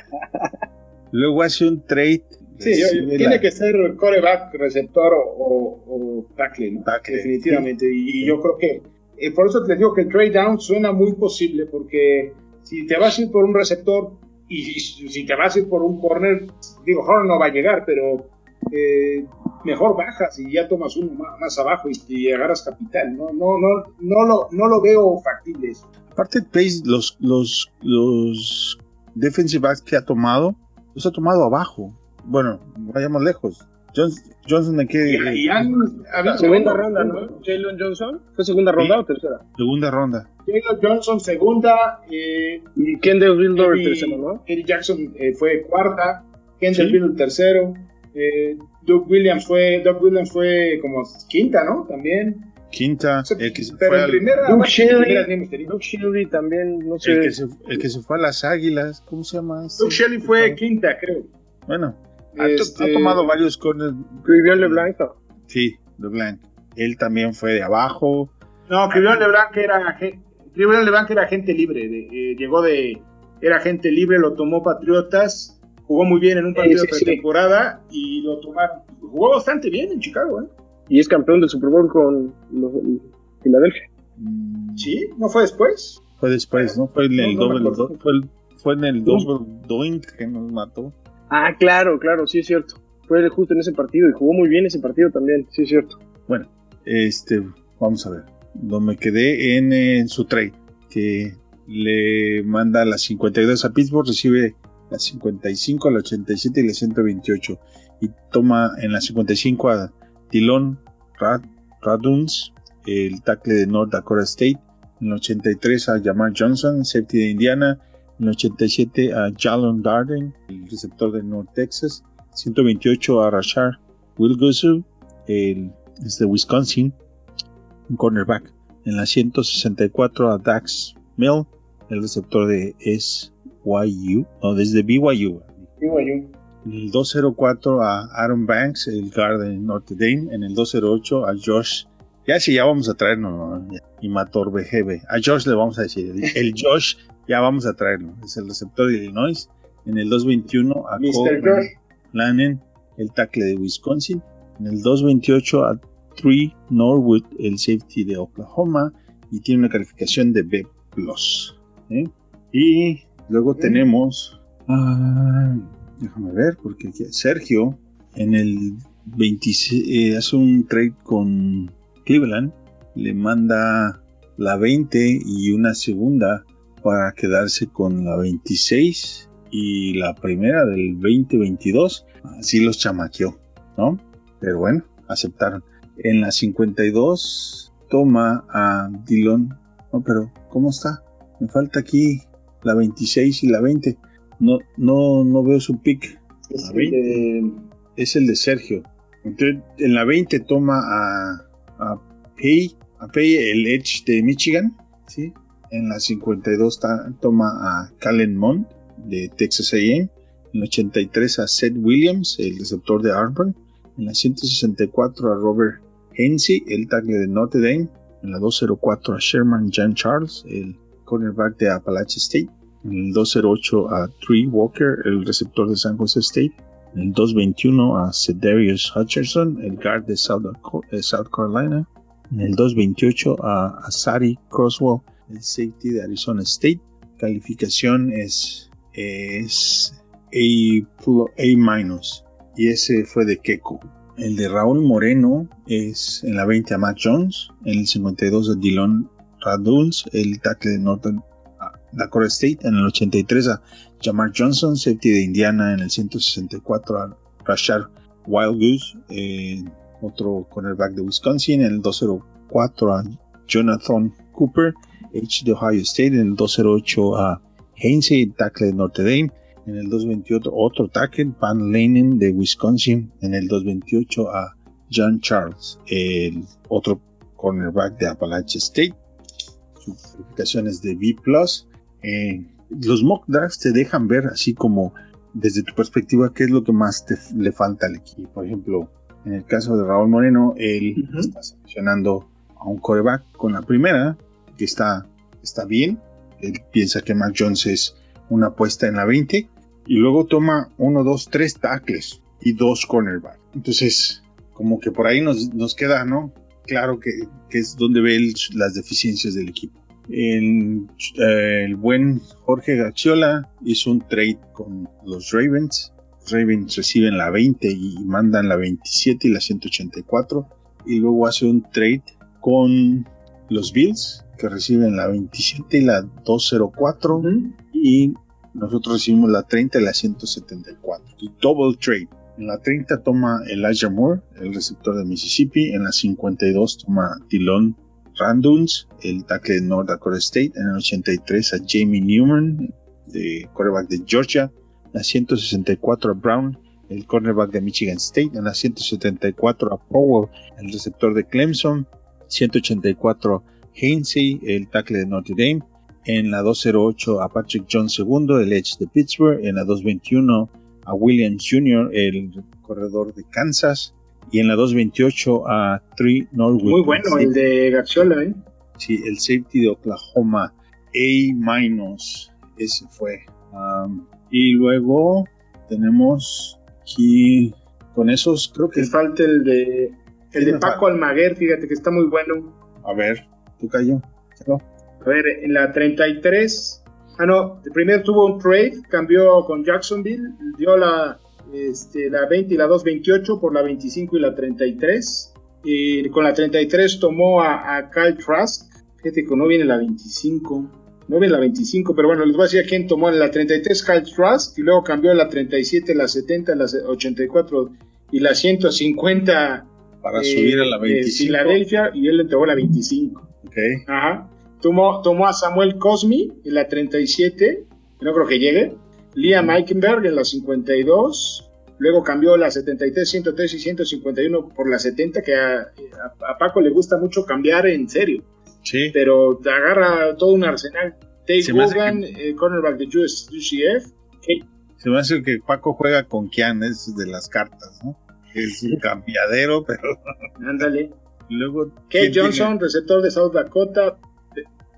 Luego hace un trade. Sí, yo- tiene la- que ser coreback, receptor o, o, o tackle, ¿no? Tackle, definitivamente. Y, y yo creo que, eh, por eso te digo que el trade down suena muy posible, porque si te vas a ir por un receptor y, y si te vas a ir por un corner, digo, Horn no va a llegar, pero eh, mejor bajas y ya tomas uno más, más abajo y, y agarras capital. No, no, no, no, lo, no lo veo factible eso. Aparte, Pace, los, los, los defensive backs que ha tomado, los ha tomado abajo. Bueno, vayamos lejos. Johnson, Johnson de qué Y, y han habido Segunda ronda, ¿no? Jalen Johnson. ¿Fue segunda ronda Sí. o tercera? segunda ronda. Jalen Johnson segunda, eh, Y Kendall tercero, ¿no? Eddie Jackson eh, fue cuarta, Kendall Sí. Tercero, eh, Doug Williams fue, Doug Williams fue como quinta, ¿no? También. Quinta, O sea, el que se pero fue, en al- primera, Doug Shelley. Doug también, no sé. el, que se, el que se fue a las águilas, ¿cómo se llama? ese? Doug Shelley fue quinta, creo. Bueno, ha, to- Este- ha tomado varios corners. Vivian LeBlanc. ¿no? Sí, LeBlanc. Él también fue de abajo. No, Crivion LeBlanc era, Crivion LeBlanc era agente libre, de- eh, llegó de, era agente libre, lo tomó Patriotas, jugó muy bien en un partido sí, de sí. pretemporada y lo tomaron. Jugó bastante bien en Chicago, ¿eh? Y es campeón del Super Bowl con los Filadelfia. Mm, Sí, ¿no fue después? Fue después, ¿no? Fue en el No, doble, do- fue, el- fue en el doble doink que nos mató. Ah, claro, claro, sí es cierto. Fue justo en ese partido y jugó muy bien ese partido también, sí es cierto. Bueno, este, vamos a ver. No me quedé en, en su trade, que le manda las 52 a Pittsburgh, recibe las 55, la 87 y la 128. Y toma en la 55 a Dillon Rad, Raduns, el tackle de North Dakota State. En la 83 a Jamar Johnson, safety de Indiana. En la 87 a Jalen Darden, el receptor de North Texas. 128 a Rashard Wilgusu, el es de Wisconsin, un cornerback. En la 164 a Dax Mill, el receptor de SYU, no, desde BYU. Yo. En el 204 a Aaron Banks, el guard de Notre Dame. En el 208 a Josh. Ya sí, ya vamos a traerlo. ¿no? Y Mator BGB. A Josh le vamos a decir. El, Josh, ya vamos a traerlo. Es el receptor de Illinois. En el 221 a Mr. Cole Josh. Lannon, el tackle de Wisconsin. En el 228 a Tree Norwood, el safety de Oklahoma. Y tiene una calificación de B. ¿eh? Y luego tenemos. ah, déjame ver, porque aquí Sergio en el 26 eh, hace un trade con Cleveland. Le manda la 20 y una segunda para quedarse con la 26 y la primera del 2022. Así los chamaqueó, ¿no? Pero bueno, aceptaron. En la 52 toma a Dillon. No, pero ¿cómo está? Me falta aquí la 26 y la 20. No, no, no veo su pick. Es A el 20. de- Es el de Sergio. Entonces, en la 20 toma a, a Pay, a Pay, el Edge de Michigan. ¿sí? En la 52 ta- toma a Calen Mond de Texas AM. En la 83 a Seth Williams, el receptor de Auburn. En la 164 a Robert Hensey, el tackle de Notre Dame. En la 204 a Sherman Jan Charles, el cornerback de Appalachian State. En el 208 a Tree Walker, el receptor de San Jose State. En el 221 a Cedarius Hutcherson, el guard de South, South Carolina. En el 228 a Asari Crosswell, el safety de Arizona State. Calificación es, es A, A y ese fue de Keku. El de Raúl Moreno es en la 20 a Matt Jones, en el 52 a Dylan El tackle de Northern Dakota State, en el 83 a Jamar Johnson, safety de Indiana, en el 164 a Rashad Wild Goose, eh, otro cornerback de Wisconsin, en el 204 a Jonathan Cooper, H de Ohio State, en el 208 a Hainsey, tackle de Notre Dame, en el 228 otro tackle, Van Lenen de Wisconsin. En el 228 a John Charles, el otro cornerback de Appalachian State. Sus calificaciones de B+. Eh, los mock drafts te dejan ver así como desde tu perspectiva qué es lo que más le falta al equipo. Por ejemplo, en el caso de Raúl Moreno, él está seleccionando a un coreback con la primera, que está, está bien. Él piensa que Mac Jones es una apuesta en la 20 y luego toma uno, dos, tres tackles y dos cornerbacks. Entonces, como que por ahí nos, nos queda, ¿no? Claro que, es donde ve las deficiencias del equipo. El, eh, el, buen Jorge Gachiola hizo un trade con los Ravens. Los Ravens reciben la 20 y mandan la 27 y la 184. Y luego hace un trade con los Bills, que reciben la 27 y la 204. Y nosotros recibimos la 30 y la 174. Double trade. En la 30 toma Elijah Moore, el receptor de Mississippi. En la 52 toma Dylan Randuns, el tackle de North Dakota State. En el 83 a Jamie Newman, de quarterback de Georgia. En la 164 a Brown, el cornerback de Michigan State. En la 174 a Powell, el receptor de Clemson. 184 Hainsey, el tackle de Notre Dame en la 208 a Patrick Jones II, el Edge de Pittsburgh, en la 221 a Williams Jr., el corredor de Kansas, y en la 228 a Tree Norwood. Muy bueno el de Gaxiola, ¿eh? Sí, el safety de Oklahoma, A-, ese fue. Um, y luego tenemos aquí, con esos creo que... falta el de, el de Paco Almaguer, fíjate que está muy bueno. A ver, tú cayó. A ver, en la 33, ah no, primero tuvo un trade, cambió con Jacksonville, dio la, este, la 20 y la 228 por la 25 y la 33. Y con la 33 tomó a, a Kyle Trask, fíjate que no viene la 25, no viene la 25, pero bueno, les voy a decir a quién tomó en la 33 Kyle Trask y luego cambió a la 37, la 70, la 84 y la 150 para subir a la 25. Filadelfia y él le entregó la 25. Ok. Ajá. Tomó, a Samuel Cosmi en la 37, no creo que llegue. Liam Eikenberg en la 52. Luego cambió la 73, 103 y 151 por la 70, que a, Paco le gusta mucho cambiar en serio. Sí. Pero te agarra todo un arsenal. Dave Hogan, eh, cornerback de UCF. Se me hace que Paco juega con Kian, es de las cartas, ¿no? Es un cambiadero, pero. Ándale. Luego. Kate Johnson, receptor de South Dakota.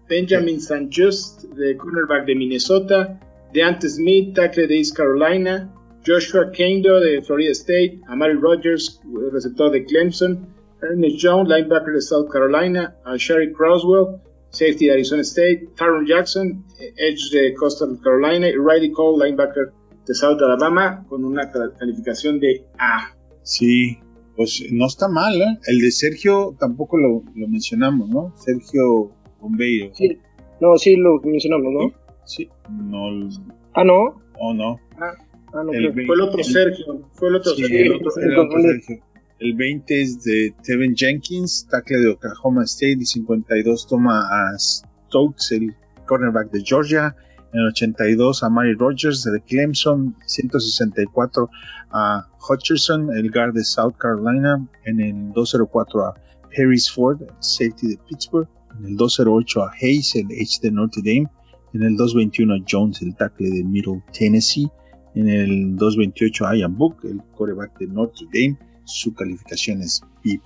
Benjamin St. Just, de cornerback de Minnesota, Deante Smith, tackle de East Carolina, Joshua Kendo de Florida State, Amari Rogers, receptor de Clemson, Ernest Jones, linebacker de South Carolina, Sherry Croswell, safety de Arizona State, Taron Jackson, edge de Coastal Carolina, y Riley Cole, linebacker de South Alabama, con una calificación de A. Sí, pues no está mal, ¿eh? El de Sergio tampoco lo, lo mencionamos, ¿no? Sergio Bombeiro. Sí, no, sí lo mencionamos, ¿no? Sí, no. Ah, no. Oh, no. Ah, ah no, el, fue el otro Sergio. Fue el otro Sergio. El, otro, el otro Sergio. El 20 es de Tevin Jenkins, tackle de Oklahoma State. Y 52 toma a Stokes, el cornerback de Georgia. En el 82 a Mary Rogers de Clemson. 164 a Hutcherson, el guard de South Carolina. En el 204 a Harris Ford, safety de Pittsburgh en el 208 a Hayes, el H de Notre Dame, en el 221 a Jones, el tackle de Middle Tennessee, en el 228 a Ian Book, el quarterback de Notre Dame, su calificación es B+.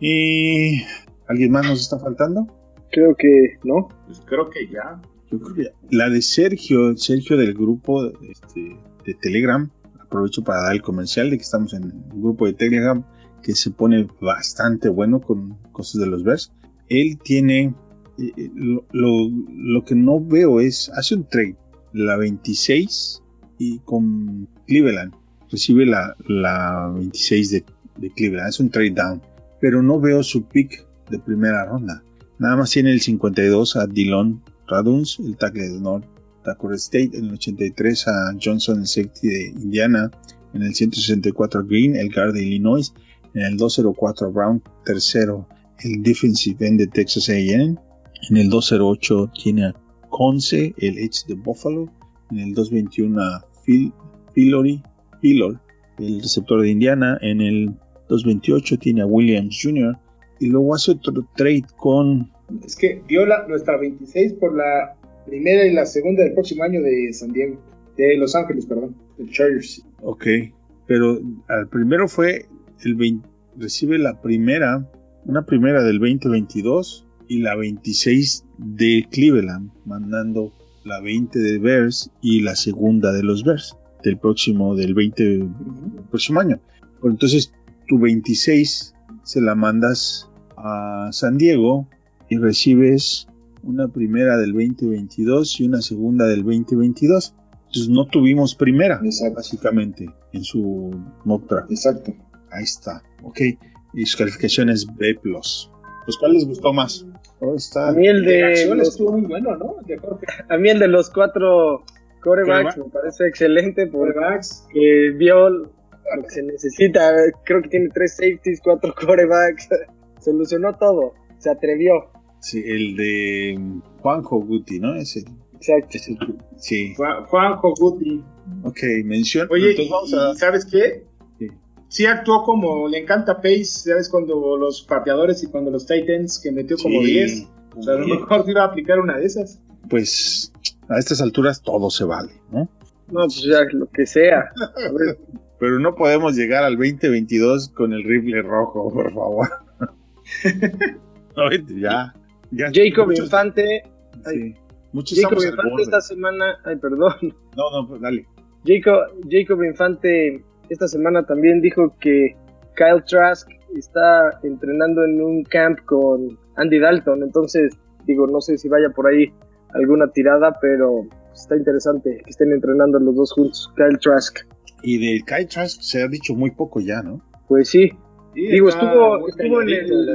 ¿Y alguien más nos está faltando? Creo que no. Pues creo que ya. Yo creo que ya. La de Sergio, Sergio del grupo este, de Telegram, aprovecho para dar el comercial de que estamos en un grupo de Telegram que se pone bastante bueno con cosas de los Bears. Él tiene, eh, eh, lo, que no veo es, hace un trade, la 26 y con Cleveland, recibe la, la 26 de, de Cleveland, es un trade down, pero no veo su pick de primera ronda. Nada más tiene el 52 a Dillon Raduns, el tackle de North Dakota State, en el 83 a Johnson, el safety de Indiana, en el 164 a Green, el guard de Illinois, en el 204 a Brown, tercero el defensive end de Texas A&M, en el 208 tiene a Conce, el edge de Buffalo, en el 221 a Phil, Pillory, Pillor, el receptor de Indiana, en el 228 tiene a Williams Jr. y luego hace otro trade con Es que dio la, nuestra 26 por la primera y la segunda del próximo año de San Diego. De Los Ángeles, perdón. De Chargers. Ok, pero al primero fue el 20, recibe la primera, una primera del 2022 y la 26 de Cleveland, mandando la 20 de Bears y la segunda de los Bears del próximo del 20 del próximo año. Entonces tu 26 se la mandas a San Diego y recibes una primera del 2022 y una segunda del 2022. Entonces no tuvimos primera, Exacto. básicamente, en su mock draft. Exacto. Ahí está. Ok. Y su calificación es B. Pues, ¿cuál les gustó más? Oh, está. A mí el De los, estuvo muy bueno, ¿no? De Jorge. a mí el de los cuatro corebacks Coreback. me parece excelente porque vio lo que se necesita. Creo que tiene tres safeties, cuatro corebacks. Solucionó todo. Se atrevió. Sí, el de Juanjo Guti, ¿no? Ese. Exacto. ese sí. Juan- Juanjo Guti. Ok, mención. Oye, entonces vamos a- y ¿sabes qué? Sí. Actuó como le encanta Pace, ¿sabes? Cuando los pateadores y cuando los Titans, que metió como Sí. 10. O sea, a lo mejor te iba a aplicar una de esas. Pues a estas alturas todo se vale, ¿no? No, pues ya lo que sea. Pero no podemos llegar al 2022 con el rifle rojo, por favor. No, ya. ya Jacob muchos- Infante. sí, muchos Jacob Infante esta semana. Ay, perdón. No, no, pues dale. Jacob, Jacob Infante esta semana también dijo que Kyle Trask está entrenando en un camp con Andy Dalton. Entonces, digo, no sé si vaya por ahí alguna tirada, pero está interesante que estén entrenando los dos juntos. Kyle Trask. Y de Kai Trask se ha dicho muy poco ya, ¿no? Pues sí, Sí, Digo, estuvo- estuvo en el-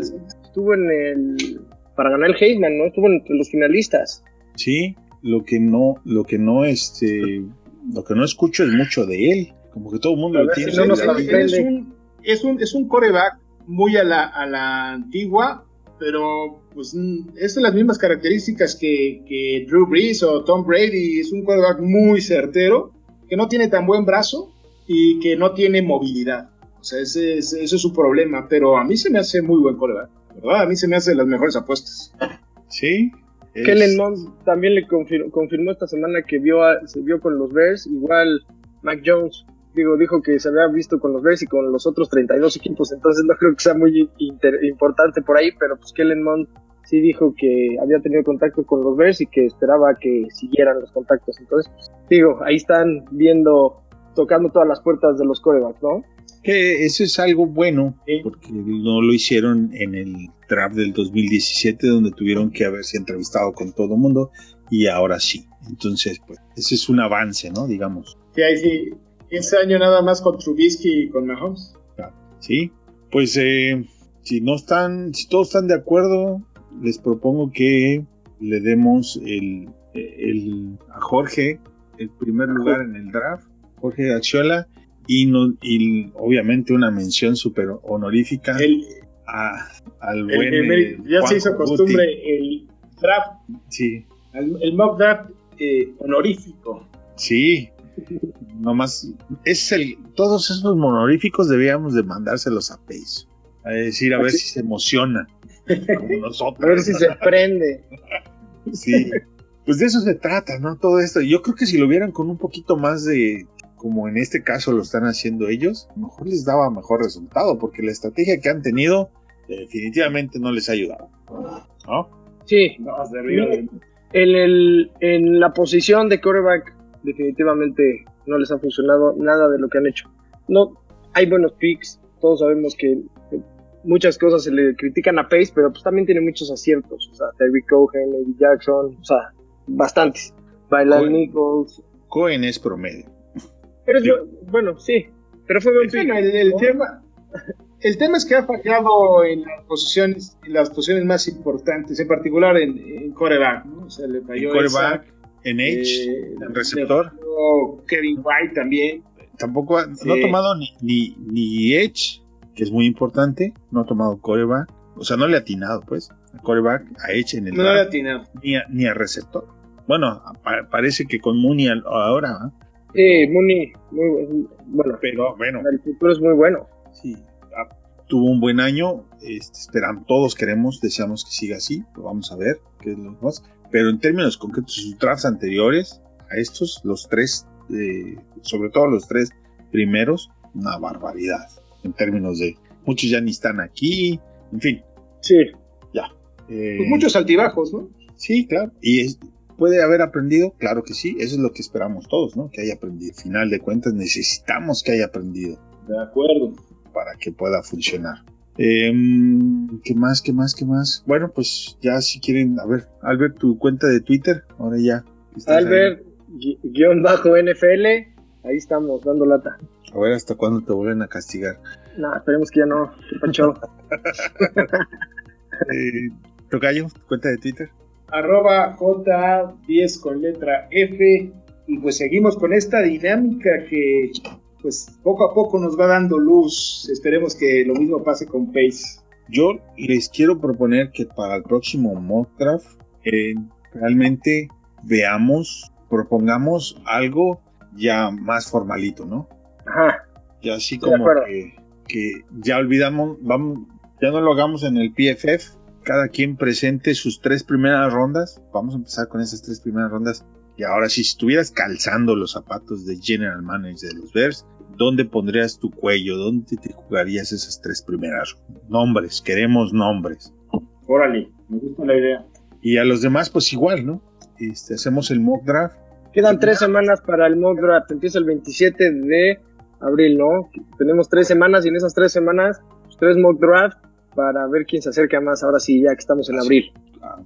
estuvo en el. Para ganar el Heisman, ¿no? Estuvo entre los finalistas. Sí, lo que no, lo que no, este, lo que no escucho es mucho de él. Como que todo el mundo A lo tiene. si no nos ahí. Él- él es, un, es, un, es un coreback muy a la, a la antigua, pero pues mm, es de las mismas características que, que Drew Brees o Tom Brady. Es un coreback muy certero, que no tiene tan buen brazo y que no tiene movilidad. O sea, ese, es- ese es su problema, pero a mí se me hace muy buen coreback. ¿verdad? A mí se me hacen las mejores apuestas. Sí. es- Kellen Mond también le confir- confirmó esta semana que vio a- se vio con los Bears. Igual Mac Jones digo, dijo que se había visto con los Bears y con los otros 32 equipos. Entonces no creo que sea muy inter- importante por ahí. Pero pues Kellen Mond sí dijo que había tenido contacto con los Bears y que esperaba que siguieran los contactos. Entonces, pues, digo, ahí están viendo, tocando todas las puertas de los corebacks, ¿no? Que eso es algo bueno, porque no lo hicieron en el draft del 2017, donde tuvieron que haberse entrevistado con todo el mundo, y ahora sí. Entonces, pues, ese es un avance, ¿no? Digamos. Sí, ahí sí. Ese año nada más con Trubisky y con Mahomes. Sí. Pues, eh, si no están, si todos están de acuerdo, les propongo que le demos el, el- a Jorge el primer lugar en el draft, Jorge Axiola, y, no, y obviamente una mención súper honorífica El, a- al buen. el- eh, ya se hizo costumbre Guti. el draft, Sí, el, el mock draft eh, honorífico. sí. Nomás, es el, todos esos honoríficos debíamos de mandárselos a Pace. A decir, a ver si se emociona. Como nosotros. A ver si se prende. Sí. Pues de eso se trata, ¿no? Todo esto. Yo creo que si lo vieran con un poquito más de, como en este caso lo están haciendo ellos, mejor les daba mejor resultado, porque la estrategia que han tenido definitivamente no les ha ayudado. ¿No? Sí, No, en, el, en la posición de quarterback, definitivamente no les ha funcionado nada de lo que han hecho. No, hay buenos picks, todos sabemos que muchas cosas se le critican a Pace, pero pues también tiene muchos aciertos. O sea, Terry Cohen, Eddie Jackson, o sea, bastantes. Bailan Nichols. Cohen es promedio. Pero es, bueno, sí. Pero fue buen pick. Bueno, el, el tema, el tema es que ha fallado en las posiciones, en las posiciones más importantes, en particular en, en coreback, ¿no? O sea, le falló En coreback, esa, en Edge, eh, en receptor. Kevin White también. Tampoco ha, no ha tomado ni, ni, ni Edge, que es muy importante. No ha tomado coreback. O sea, no le ha atinado, pues, a coreback, a Edge en el No le ha atinado. ni, a, ni a receptor. Bueno, pa- parece que con Mooney ahora, ¿ah? Sí, Mooney, muy buen- bueno. pero bueno, El futuro es muy bueno. sí, ah, tuvo un buen año. Este, esperamos, todos queremos, deseamos que siga así. Lo vamos a ver, qué es lo más. Pero en términos concretos, sus drafts anteriores a estos, los tres, eh, sobre todo los tres primeros, una barbaridad. En términos de muchos ya ni están aquí, en fin. Sí. eh, Pues muchos altibajos, ¿no? Sí, claro. Y es- puede haber aprendido, claro que sí. Eso es lo que esperamos todos, ¿no? Que haya aprendido. Final de cuentas, necesitamos que haya aprendido De acuerdo. para que pueda funcionar. Em, ¿Qué más? ¿Qué más? ¿Qué más? Bueno, pues ya si quieren, a ver, Albert, tu cuenta de Twitter, ahora ya. ahí. Albert, gui- guion bajo NFL, ahí estamos, dando lata. A ver hasta cuándo te vuelven a castigar. No, esperemos que ya no. ¿Qué pacho? Eh, Tocayo, tu cuenta de Twitter. arroba J10 con letra F y pues seguimos con esta dinámica que pues poco a poco nos va dando luz. Esperemos que lo mismo pase con Pace. Yo les quiero proponer que para el próximo mock draft eh, realmente veamos, propongamos algo ya más formalito, ¿no? Ajá. Ya así como que, que ya olvidamos, vamos, ya no lo hagamos en el PFF, cada quien presente sus tres primeras rondas, vamos a empezar con esas tres primeras rondas. Y ahora si estuvieras calzando los zapatos de General Manager de los Bears, ¿dónde pondrías tu cuello? ¿Dónde te jugarías esas tres primeras nombres? Queremos nombres. Órale, me gusta la idea. Y a los demás, pues igual, ¿no? Este, hacemos el mock draft. Quedan tres semanas para el mock draft. Empieza el 27 de abril, ¿no? Tenemos tres semanas y en esas tres semanas, pues, tres mock draft para ver quién se acerca más. Ahora sí, ya que estamos en abril.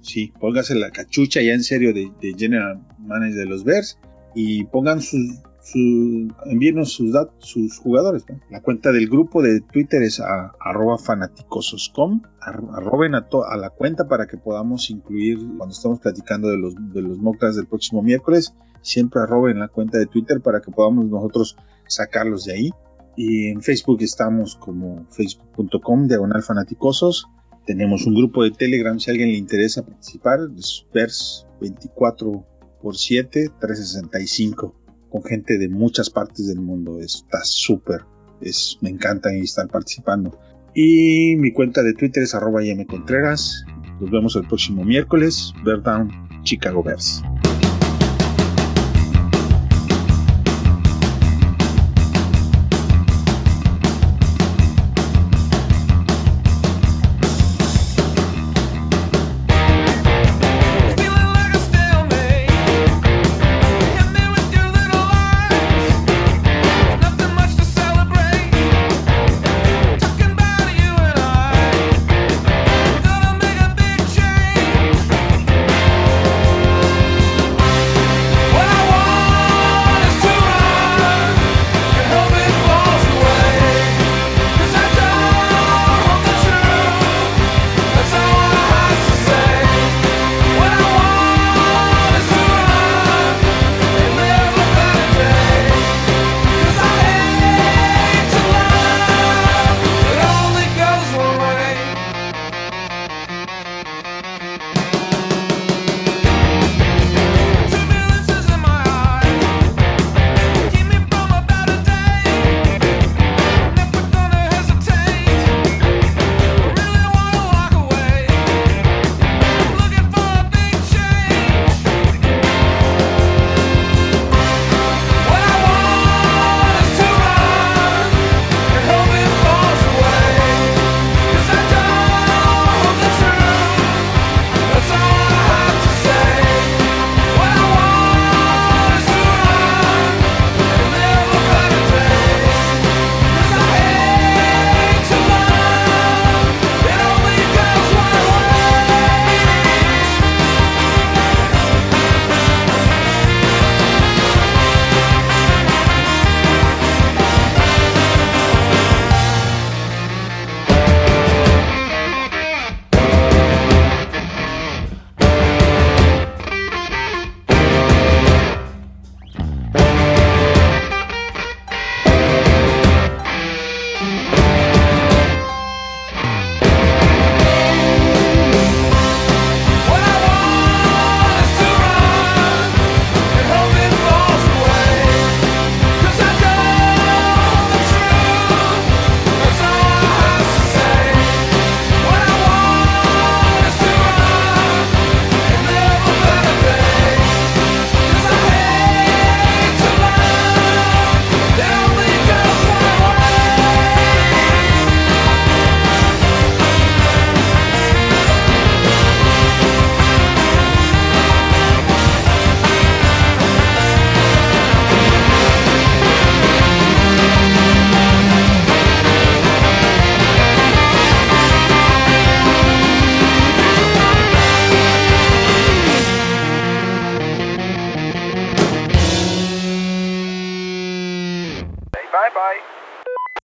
Sí, póngase la cachucha ya en serio de, General Manager de los Bears y pongan sus, su, envíenos sus, dat- sus jugadores. La cuenta del grupo de Twitter es a, arroba fanaticososcom. Ar- arroben a, to- a la cuenta para que podamos incluir cuando estamos platicando de los, de del próximo miércoles. Siempre arroben la cuenta de Twitter para que podamos nosotros sacarlos de ahí. Y en Facebook estamos como facebook.com diagonal fanaticosos. Tenemos un grupo de Telegram si alguien le interesa participar. Es Vers 24 por 7, 365. Con gente de muchas partes del mundo. Está súper. Es, me encanta estar participando. Y mi cuenta de Twitter es arroba Contreras. Nos vemos el próximo miércoles. Bear Down, Chicago Bears.